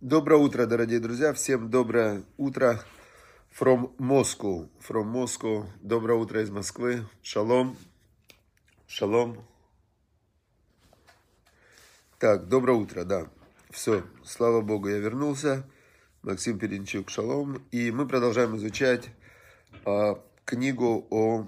Доброе утро, дорогие друзья. Всем доброе утро. From Moscow. From Moscow. Доброе утро из Москвы. Шалом. Шалом. Так, доброе утро, да. Все, слава Богу, я вернулся. Максим Перенчук, шалом. И мы продолжаем изучать а, книгу о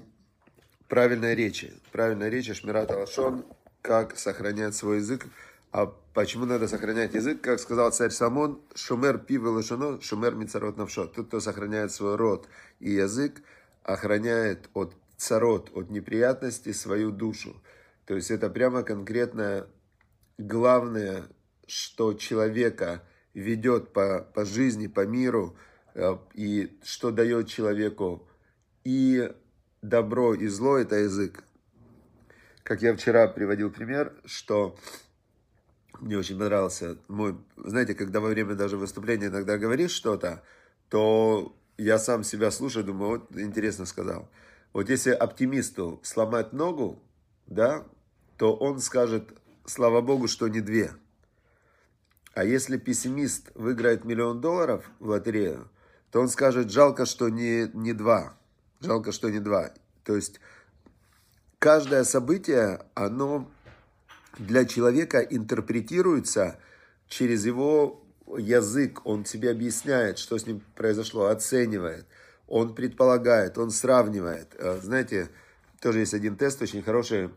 правильной речи. Правильная речь Шмират Алашон. Как сохранять свой язык а почему надо сохранять язык? Как сказал царь Самон, шумер пиво лошано, шумер мицарот навшо. Тот, кто сохраняет свой род и язык, охраняет от царот, от неприятностей свою душу. То есть это прямо конкретно главное, что человека ведет по, по жизни, по миру, э, и что дает человеку и добро, и зло, это язык. Как я вчера приводил пример, что мне очень понравился мой... Знаете, когда во время даже выступления иногда говоришь что-то, то я сам себя слушаю, думаю, вот интересно сказал. Вот если оптимисту сломать ногу, да, то он скажет, слава богу, что не две. А если пессимист выиграет миллион долларов в лотерею, то он скажет, жалко, что не, не два. Жалко, что не два. То есть каждое событие, оно для человека интерпретируется через его язык. Он тебе объясняет, что с ним произошло, оценивает. Он предполагает, он сравнивает. Э, знаете, тоже есть один тест очень хороший.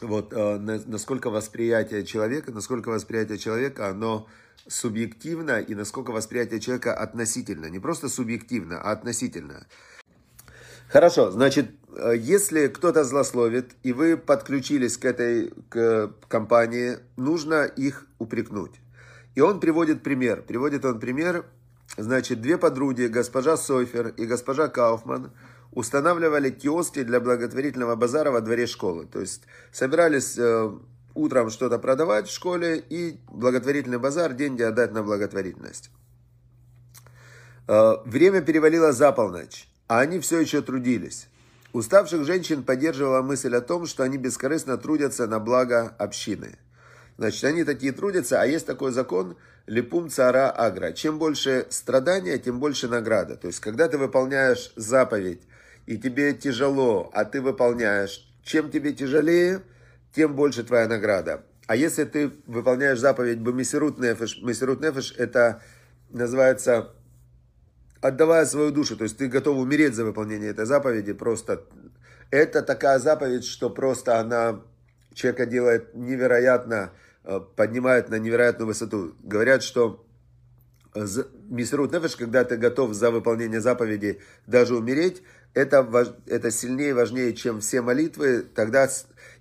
Вот э, насколько восприятие человека, насколько восприятие человека, оно субъективно и насколько восприятие человека относительно. Не просто субъективно, а относительно. Хорошо, значит, э, если кто-то злословит, и вы подключились к этой к компании, нужно их упрекнуть. И он приводит пример. Приводит он пример, значит, две подруги, госпожа Сойфер и госпожа Кауфман, устанавливали киоски для благотворительного базара во дворе школы. То есть собирались э, утром что-то продавать в школе и благотворительный базар, деньги отдать на благотворительность. Э, время перевалило за полночь а они все еще трудились. Уставших женщин поддерживала мысль о том, что они бескорыстно трудятся на благо общины. Значит, они такие трудятся, а есть такой закон «липум цара агра». Чем больше страдания, тем больше награда. То есть, когда ты выполняешь заповедь, и тебе тяжело, а ты выполняешь, чем тебе тяжелее, тем больше твоя награда. А если ты выполняешь заповедь «бамисирут нефеш», «месирут нефеш» это называется отдавая свою душу, то есть ты готов умереть за выполнение этой заповеди, просто это такая заповедь, что просто она человека делает невероятно, э, поднимает на невероятную высоту. Говорят, что Мисрут Нефеш, когда ты готов за выполнение заповеди даже умереть, это, это сильнее и важнее, чем все молитвы, тогда,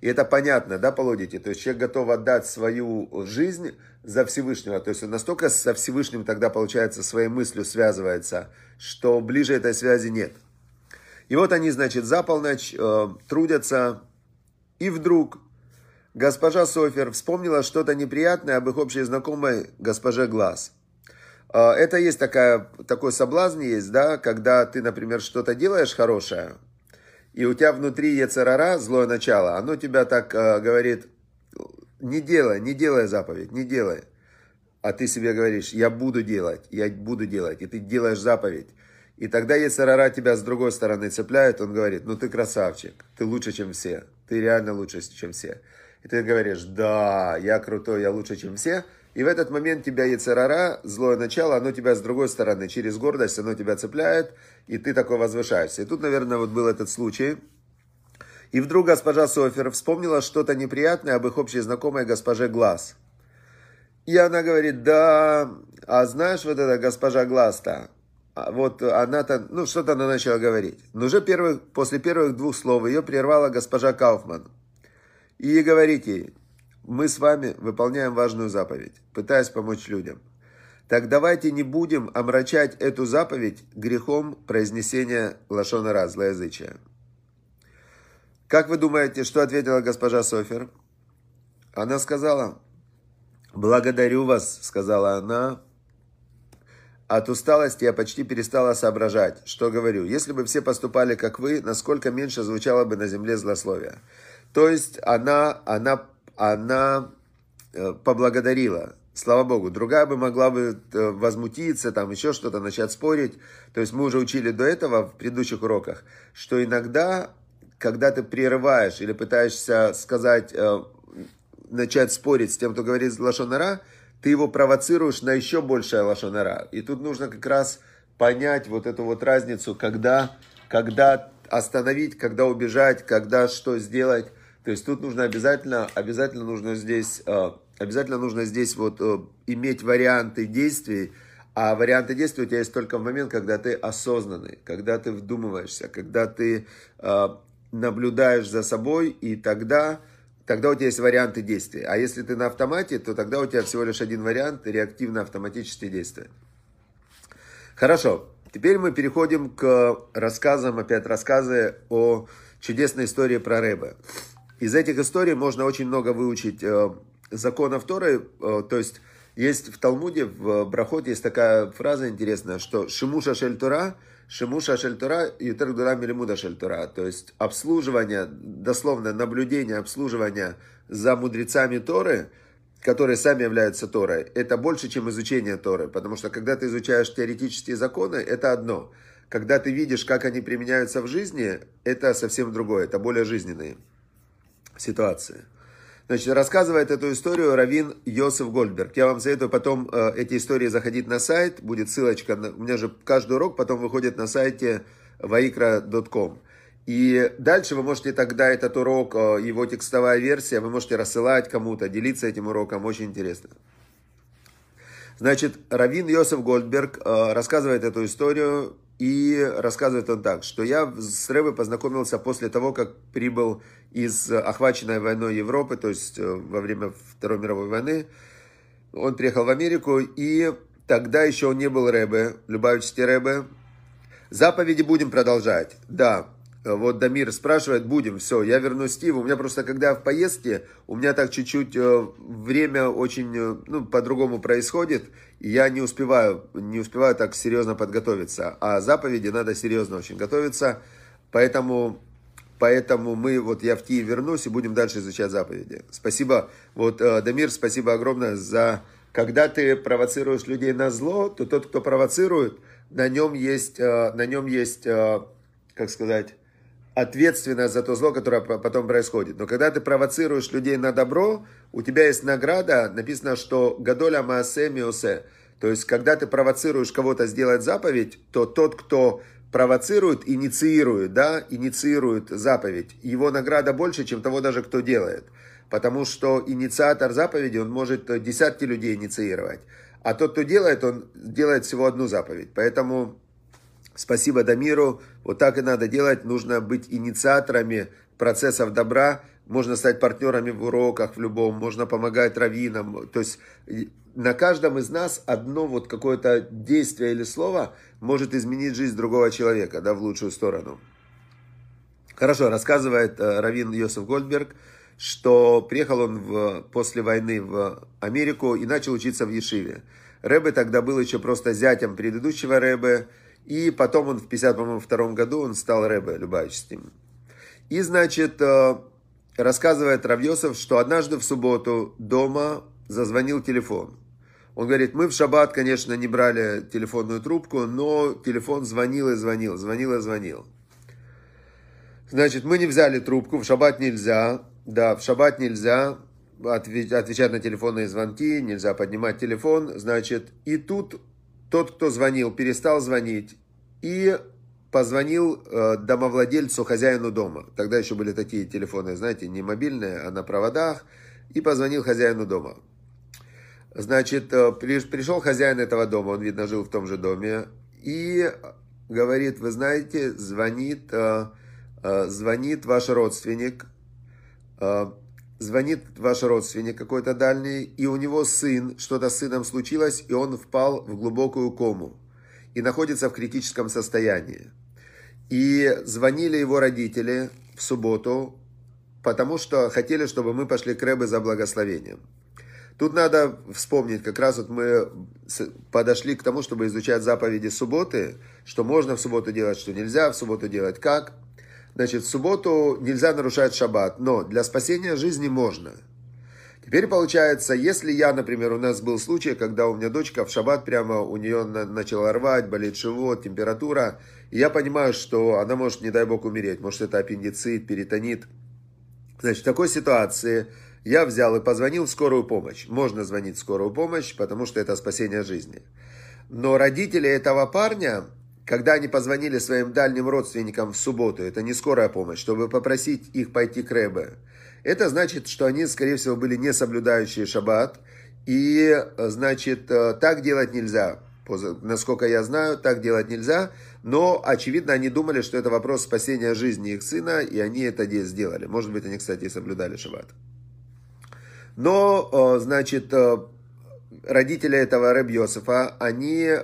и это понятно, да, полудите, то есть человек готов отдать свою жизнь за Всевышнего, то есть он настолько со Всевышним тогда, получается, своей мыслью связывается, что ближе этой связи нет. И вот они, значит, за полночь э, трудятся, и вдруг госпожа Софер вспомнила что-то неприятное об их общей знакомой госпоже Глаз – а, это есть такая, такой соблазн есть, да, когда ты, например, что-то делаешь хорошее, и у тебя внутри Ецарара, злое начало, оно тебя так э, говорит, не делай, не делай заповедь, не делай. А ты себе говоришь, я буду делать, я буду делать, и ты делаешь заповедь. И тогда Ецарара тебя с другой стороны цепляет, он говорит, ну ты красавчик, ты лучше, чем все, ты реально лучше, чем все. И ты говоришь, да, я крутой, я лучше, чем все – и в этот момент тебя яцерара, злое начало, оно тебя с другой стороны, через гордость, оно тебя цепляет, и ты такой возвышаешься. И тут, наверное, вот был этот случай. И вдруг госпожа Софер вспомнила что-то неприятное об их общей знакомой госпоже Глаз. И она говорит, да, а знаешь вот эта госпожа Глаз-то, а вот она-то, ну, что-то она начала говорить. Но уже первых, после первых двух слов ее прервала госпожа Кауфман. И говорит ей, мы с вами выполняем важную заповедь, пытаясь помочь людям. Так давайте не будем омрачать эту заповедь грехом произнесения лошонара, злоязычия. Как вы думаете, что ответила госпожа Софер? Она сказала, благодарю вас, сказала она. От усталости я почти перестала соображать, что говорю. Если бы все поступали, как вы, насколько меньше звучало бы на земле злословия. То есть она, она она э, поблагодарила, слава Богу. Другая бы могла бы э, возмутиться, там еще что-то, начать спорить. То есть мы уже учили до этого в предыдущих уроках, что иногда, когда ты прерываешь или пытаешься сказать, э, начать спорить с тем, кто говорит лошонара, ты его провоцируешь на еще большее лошонара. И тут нужно как раз понять вот эту вот разницу, когда, когда остановить, когда убежать, когда что сделать. То есть тут нужно обязательно, обязательно нужно здесь, э, обязательно нужно здесь вот э, иметь варианты действий, а варианты действий у тебя есть только в момент, когда ты осознанный, когда ты вдумываешься, когда ты э, наблюдаешь за собой, и тогда, тогда у тебя есть варианты действий. А если ты на автомате, то тогда у тебя всего лишь один вариант реактивно-автоматические действия. Хорошо, теперь мы переходим к рассказам, опять рассказы о чудесной истории про Рэбе. Из этих историй можно очень много выучить э, законов Торы, э, то есть есть в Талмуде, в Брахоте есть такая фраза интересная, что «Шимуша шель Тора», «Шимуша шель Тора» «Ютер милимуда шель Тора», то есть обслуживание, дословно наблюдение, обслуживание за мудрецами Торы – которые сами являются Торой, это больше, чем изучение Торы. Потому что когда ты изучаешь теоретические законы, это одно. Когда ты видишь, как они применяются в жизни, это совсем другое, это более жизненные ситуации. Значит, рассказывает эту историю Равин Йосиф Гольдберг. Я вам советую потом э, эти истории заходить на сайт, будет ссылочка, на, у меня же каждый урок потом выходит на сайте vaikra.com. И дальше вы можете тогда этот урок, э, его текстовая версия, вы можете рассылать кому-то, делиться этим уроком, очень интересно. Значит, Равин Йосеф Гольдберг э, рассказывает эту историю, и рассказывает он так, что я с Рэбой познакомился после того, как прибыл из охваченной войной Европы, то есть э, во время Второй мировой войны. Он приехал в Америку, и тогда еще он не был Рэбе, Любавичский Рэбе. Заповеди будем продолжать. Да, Э, вот Дамир спрашивает, будем, все, я вернусь Стив. У меня просто, когда в поездке, у меня так чуть-чуть э, время очень, э, ну, по-другому происходит, и я не успеваю, не успеваю так серьезно подготовиться. А заповеди надо серьезно очень готовиться, поэтому, поэтому мы, вот я в Киев вернусь и будем дальше изучать заповеди. Спасибо, вот, Дамир, спасибо огромное за... Когда ты провоцируешь людей на зло, то тот, кто провоцирует, на нем есть, на нем есть, как сказать, ответственность за то зло, которое потом происходит. Но когда ты провоцируешь людей на добро, у тебя есть награда, написано, что «гадоля маасе миосе». То есть, когда ты провоцируешь кого-то сделать заповедь, то тот, кто провоцирует, инициирует, да, инициирует заповедь, его награда больше, чем того даже, кто делает. Потому что инициатор заповеди, он может десятки людей инициировать. А тот, кто делает, он делает всего одну заповедь. Поэтому Спасибо Дамиру. Вот так и надо делать. Нужно быть инициаторами процессов добра. Можно стать партнерами в уроках в любом. Можно помогать раввинам. То есть на каждом из нас одно вот какое-то действие или слово может изменить жизнь другого человека, да, в лучшую сторону. Хорошо, рассказывает э, Равин Йосиф Гольдберг, что приехал он в, после войны в Америку и начал учиться в Ешиве. Рэбе тогда был еще просто зятем предыдущего Рэбе, и потом он в 52 году он стал Рэбе Любавичским. И, значит, э, рассказывает Равьосов, что однажды в субботу дома зазвонил телефон. Он говорит, мы в шаббат, конечно, не брали телефонную трубку, но телефон звонил и звонил, звонил и звонил. Значит, мы не взяли трубку, в шаббат нельзя, да, в шаббат нельзя отвечать на телефонные звонки, нельзя поднимать телефон, значит, и тут тот, кто звонил, перестал звонить и позвонил э, домовладельцу, хозяину дома. Тогда еще были такие телефоны, знаете, не мобильные, а на проводах. И позвонил хозяину дома. Значит, э, пришел хозяин этого дома, он, видно, жил в том же доме. И говорит, вы знаете, звонит, э, звонит ваш родственник, звонит ваш родственник какой-то дальний, и у него сын, что-то с сыном случилось, и он впал в глубокую кому и находится в критическом состоянии. И звонили его родители в субботу, потому что хотели, чтобы мы пошли к Рэбе за благословением. Тут надо вспомнить, как раз вот мы подошли к тому, чтобы изучать заповеди субботы, что можно в субботу делать, что нельзя в субботу делать, как. Значит, в субботу нельзя нарушать шаббат, но для спасения жизни можно. Теперь получается, если я, например, у нас был случай, когда у меня дочка в шаббат прямо, у нее на, начала рвать, болит живот, температура, и я понимаю, что она может, не дай бог, умереть, может это аппендицит, перитонит. Значит, в такой ситуации я взял и позвонил в скорую помощь. Можно звонить в скорую помощь, потому что это спасение жизни. Но родители этого парня, когда они позвонили своим дальним родственникам в субботу, это не скорая помощь, чтобы попросить их пойти к Рэбе, это значит, что они, скорее всего, были не соблюдающие шаббат. И, значит, э, так делать нельзя. Насколько я знаю, так делать нельзя. Но, очевидно, они думали, что это вопрос спасения жизни их сына, и они это сделали. Может быть, они, кстати, и соблюдали шаббат. Но, э, значит, э, родители этого Рэб Йосифа, они,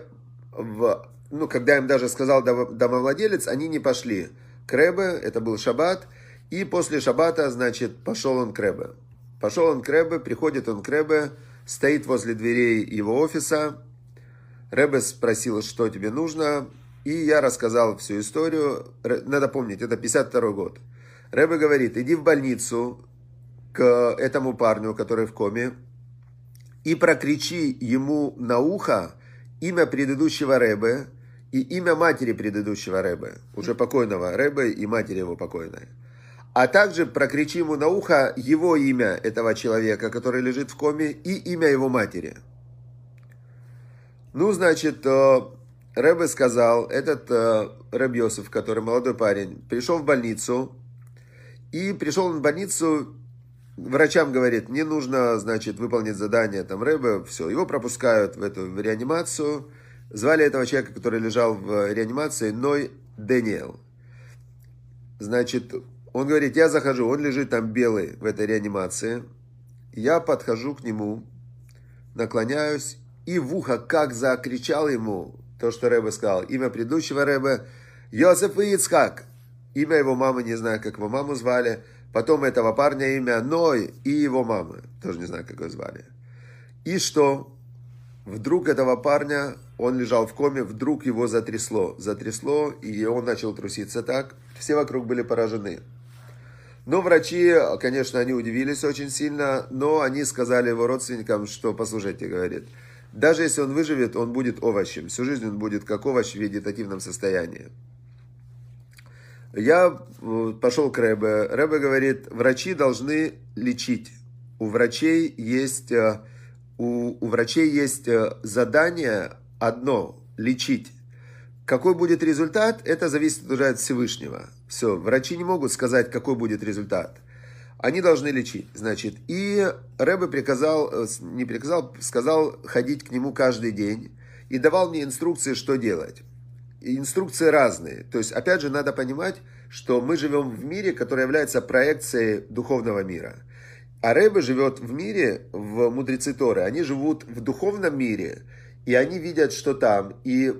в, ну, когда им даже сказал домовладелец, они не пошли к Рэбе, это был шаббат, и после шаббата, значит, пошел он к Рэбе. Пошел он к Рэбе, приходит он к Рэбе, стоит возле дверей его офиса. Рэбе спросил, что тебе нужно, и я рассказал всю историю. Надо помнить, это 52 год. Рэбе говорит, иди в больницу к этому парню, который в коме, и прокричи ему на ухо имя предыдущего Рэбе и имя матери предыдущего Рэбе, уже покойного Рэбе и матери его покойной а также прокричи ему на ухо его имя этого человека, который лежит в коме, и имя его матери. Ну, значит, э, Рэбе сказал, этот э, Рэб который молодой парень, пришел в больницу, и пришел он в больницу, врачам говорит, мне нужно, значит, выполнить задание, там, Рэбе, все, его пропускают в эту в реанимацию, звали этого человека, который лежал в реанимации, Ной Дэниел. Значит, он говорит, я захожу, он лежит там белый в этой реанимации. Я подхожу к нему, наклоняюсь и в ухо как закричал ему то, что Рэбе сказал. Имя предыдущего Рэбе Йосеф Ицхак. Имя его мамы, не знаю, как его маму звали. Потом этого парня имя Ной и его мамы. Тоже не знаю, как его звали. И что? Вдруг этого парня, он лежал в коме, вдруг его затрясло. Затрясло, и он начал труситься так. Все вокруг были поражены. Но врачи, конечно, они удивились очень сильно, но они сказали его родственникам, что, послушайте, говорит, даже если он выживет, он будет овощем. Всю жизнь он будет как овощ в вегетативном состоянии. Я э, пошел к Рэбе. Рэбе говорит, врачи должны лечить. У врачей есть, э, у, у врачей есть э, задание одно – лечить. Какой будет результат, это зависит уже от Всевышнего. Все, врачи не могут сказать, какой будет результат. Они должны лечить, значит. И Рэбе приказал, э, не приказал, сказал ходить к нему каждый день и давал мне инструкции, что делать. Инструкции разные. То есть, опять же, надо понимать, что мы живем в мире, который является проекцией духовного мира. А Рэбе живет в мире, в мудрецы Торы, они живут в духовном мире, и они видят, что там. И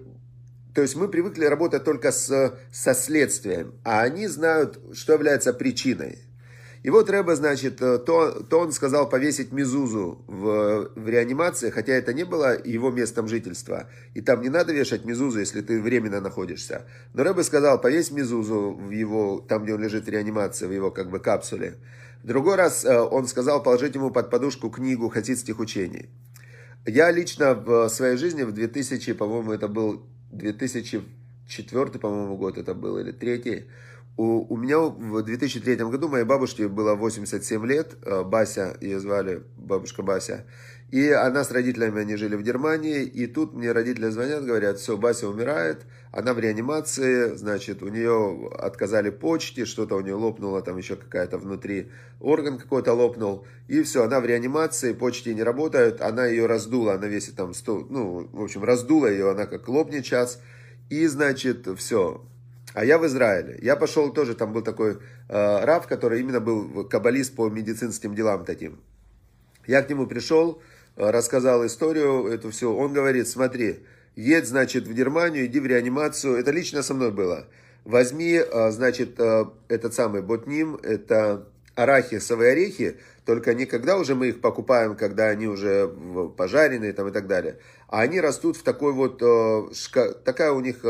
то есть мы привыкли работать только с, со следствием, а они знают, что является причиной. И вот Рэба, значит, то, то он сказал повесить Мизузу в, в реанимации, хотя это не было его местом жительства. И там не надо вешать Мизузу, если ты временно находишься. Но Рэба сказал, повесь Мизузу в его, там, где он лежит в реанимации, в его как бы капсуле. В другой раз э, он сказал положить ему под подушку книгу хасидских учений. Я лично в своей жизни в 2000, по-моему, это был 2004, по-моему, год это был, или третий. У, у меня в 2003 году моей бабушке было 87 лет, э, Бася, ее звали бабушка Бася. И она с родителями, они жили в Германии, и тут мне родители звонят, говорят, все, Бася умирает, она в реанимации, значит, у нее отказали почте, что-то у нее лопнуло, там еще какая-то внутри, орган какой-то лопнул, и все, она в реанимации, почте не работают, она ее раздула, она весит там 100, ну, в общем, раздула ее, она как лопнет сейчас, и, значит, все, а я в Израиле. Я пошел тоже, там был такой э, раб, который именно был каббалист по медицинским делам таким. Я к нему пришел, рассказал историю, это все. Он говорит, смотри, едь, значит, в Германию, иди в реанимацию. Это лично со мной было. Возьми, а, значит, а, этот самый ботним, это арахисовые орехи, только не когда уже мы их покупаем, когда они уже пожаренные там и так далее, а они растут в такой вот, а, такая у них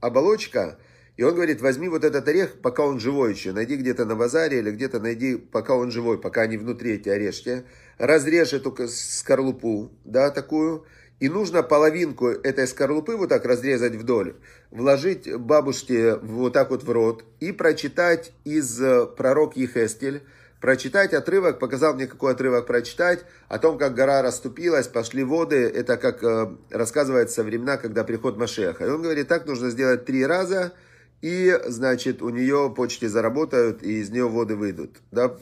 оболочка, И он говорит, возьми вот этот орех, пока он живой еще, найди где-то на базаре или где-то найди, пока он живой, пока они внутри эти орешки, разрежь эту скорлупу, да, такую, и нужно половинку этой скорлупы вот так разрезать вдоль, вложить бабушке вот так вот в рот и прочитать из э, пророк Ехестель, прочитать отрывок, показал мне, какой отрывок прочитать, о том, как гора расступилась, пошли воды, это как э, рассказывается времена, когда приход Машеха. И он говорит, так нужно сделать три раза, и, значит, у нее почки заработают, и из нее воды выйдут. Да?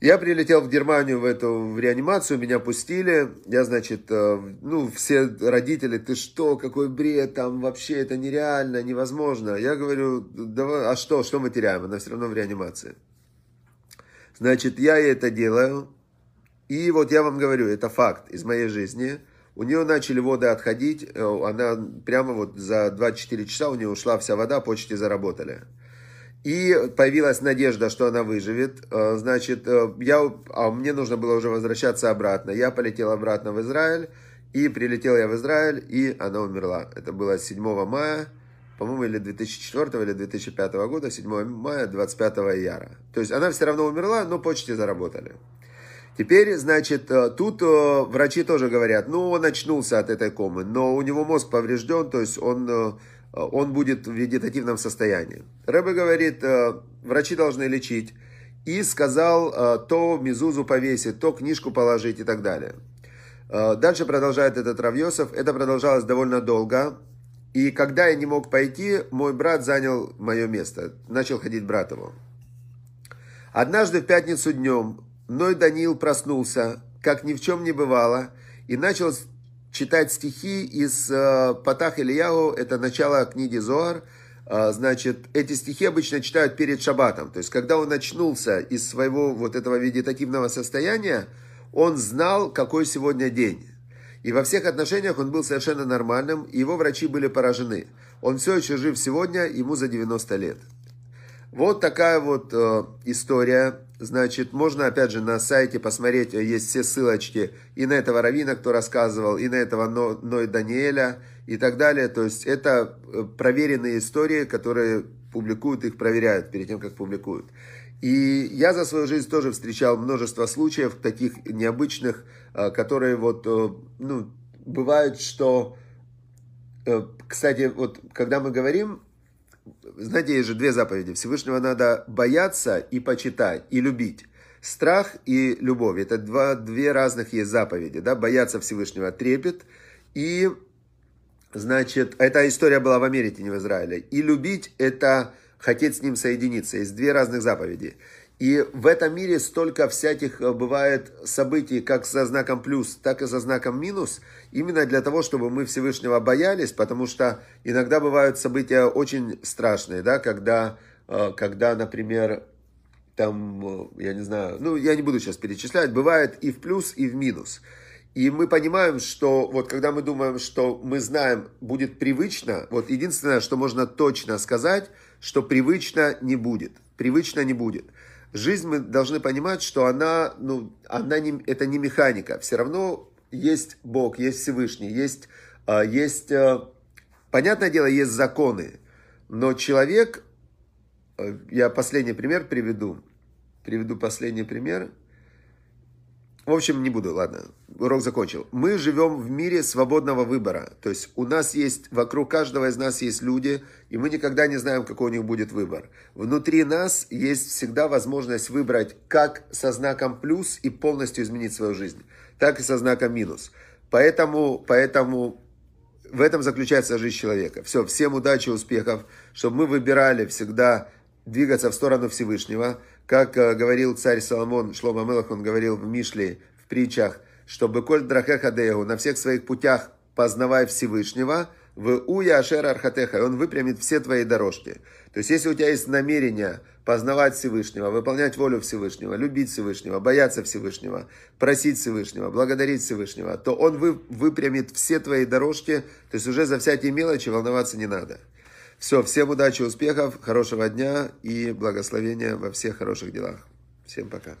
Я прилетел в Германию в эту в реанимацию, меня пустили. Я, значит, э, ну, все родители, ты что, какой бред, там вообще это нереально, невозможно. Я говорю, давай, а что, что мы теряем? Она все равно в реанимации. Значит, я это делаю. И вот я вам говорю, это факт из моей жизни – у нее начали воды отходить, э, она прямо вот за 24 часа у нее ушла вся вода, почти заработали. И появилась надежда, что она выживет. Э, значит, э, я, а мне нужно было уже возвращаться обратно. Я полетел обратно в Израиль, и прилетел я в Израиль, и она умерла. Это было 7 мая, по-моему, или 2004 или 2005 года, 7 мая, 25 яра. То есть она все равно умерла, но почти заработали. Теперь, значит, э, тут э, врачи тоже говорят, ну, он очнулся от этой комы, но у него мозг поврежден, то есть он, э, он будет в вегетативном состоянии. Рэбе говорит, врачи должны лечить. И сказал, то мизузу повесить, то книжку положить и так далее. Дальше продолжает этот Равьосов. Это продолжалось довольно долго. И когда я не мог пойти, мой брат занял мое место. Начал ходить брат его. Однажды в пятницу днем Ной Даниил проснулся, как ни в чем не бывало, и начал читать стихи из э, Патах Ильяу, это начало книги Зоар. Э, значит, эти стихи обычно читают перед шаббатом. То есть, когда он очнулся из своего вот этого вегетативного состояния, он знал, какой сегодня день. И во всех отношениях он был совершенно нормальным, и его врачи были поражены. Он все еще жив сегодня, ему за 90 лет. Вот такая вот э, история. Значит, можно опять же на сайте посмотреть, э, есть все ссылочки и на этого Равина, кто рассказывал, и на этого Ной Но Даниэля и так далее. То есть это э, проверенные истории, которые публикуют, их проверяют перед тем, как публикуют. И я за свою жизнь тоже встречал множество случаев таких необычных, э, которые вот, ну, бывают, что, кстати, вот когда мы говорим знаете, есть же две заповеди. Всевышнего надо бояться и почитать, и любить. Страх и любовь. Это два, две разных есть заповеди. Да? Бояться Всевышнего трепет. И, значит, эта история была в Америке, не в Израиле. И любить – это хотеть с ним соединиться. Есть две разных заповеди. И в этом мире столько всяких э, бывает событий, как со знаком плюс, так и со знаком минус, именно для того, чтобы мы Всевышнего боялись, потому что иногда бывают события очень страшные, да, когда, э, когда например, там, э, я не знаю, ну, я не буду сейчас перечислять, бывает и в плюс, и в минус. И мы понимаем, что вот когда мы думаем, что мы знаем, будет привычно, вот единственное, что можно точно сказать, что привычно не будет. Привычно не будет жизнь мы должны понимать, что она, ну, она не, это не механика. Все равно есть Бог, есть Всевышний, есть, а, есть, а, понятное дело, есть законы. Но человек, а, я последний пример приведу, приведу последний пример – в общем, не буду, ладно, урок закончил. Мы живем в мире свободного выбора. То есть у нас есть, вокруг каждого из нас есть люди, и мы никогда не знаем, какой у них будет выбор. Внутри нас есть всегда возможность выбрать как со знаком плюс и полностью изменить свою жизнь, так и со знаком минус. Поэтому, поэтому в этом заключается жизнь человека. Все, всем удачи, успехов, чтобы мы выбирали всегда двигаться в сторону Всевышнего – как э, говорил царь Соломон, Шлома Мелах, он говорил в Мишле, в притчах, чтобы коль драхехадеhu, на всех своих путях познавай Всевышнего, в уя ашер архатеха, и он выпрямит все твои дорожки. То есть, если у тебя есть намерение познавать Всевышнего, выполнять волю Всевышнего, любить Всевышнего, бояться Всевышнего, просить Всевышнего, благодарить Всевышнего, то он вы, выпрямит все твои дорожки, то есть уже за всякие мелочи волноваться не надо. Все, всем удачи, успехов, хорошего дня и благословения во всех хороших делах. Всем пока.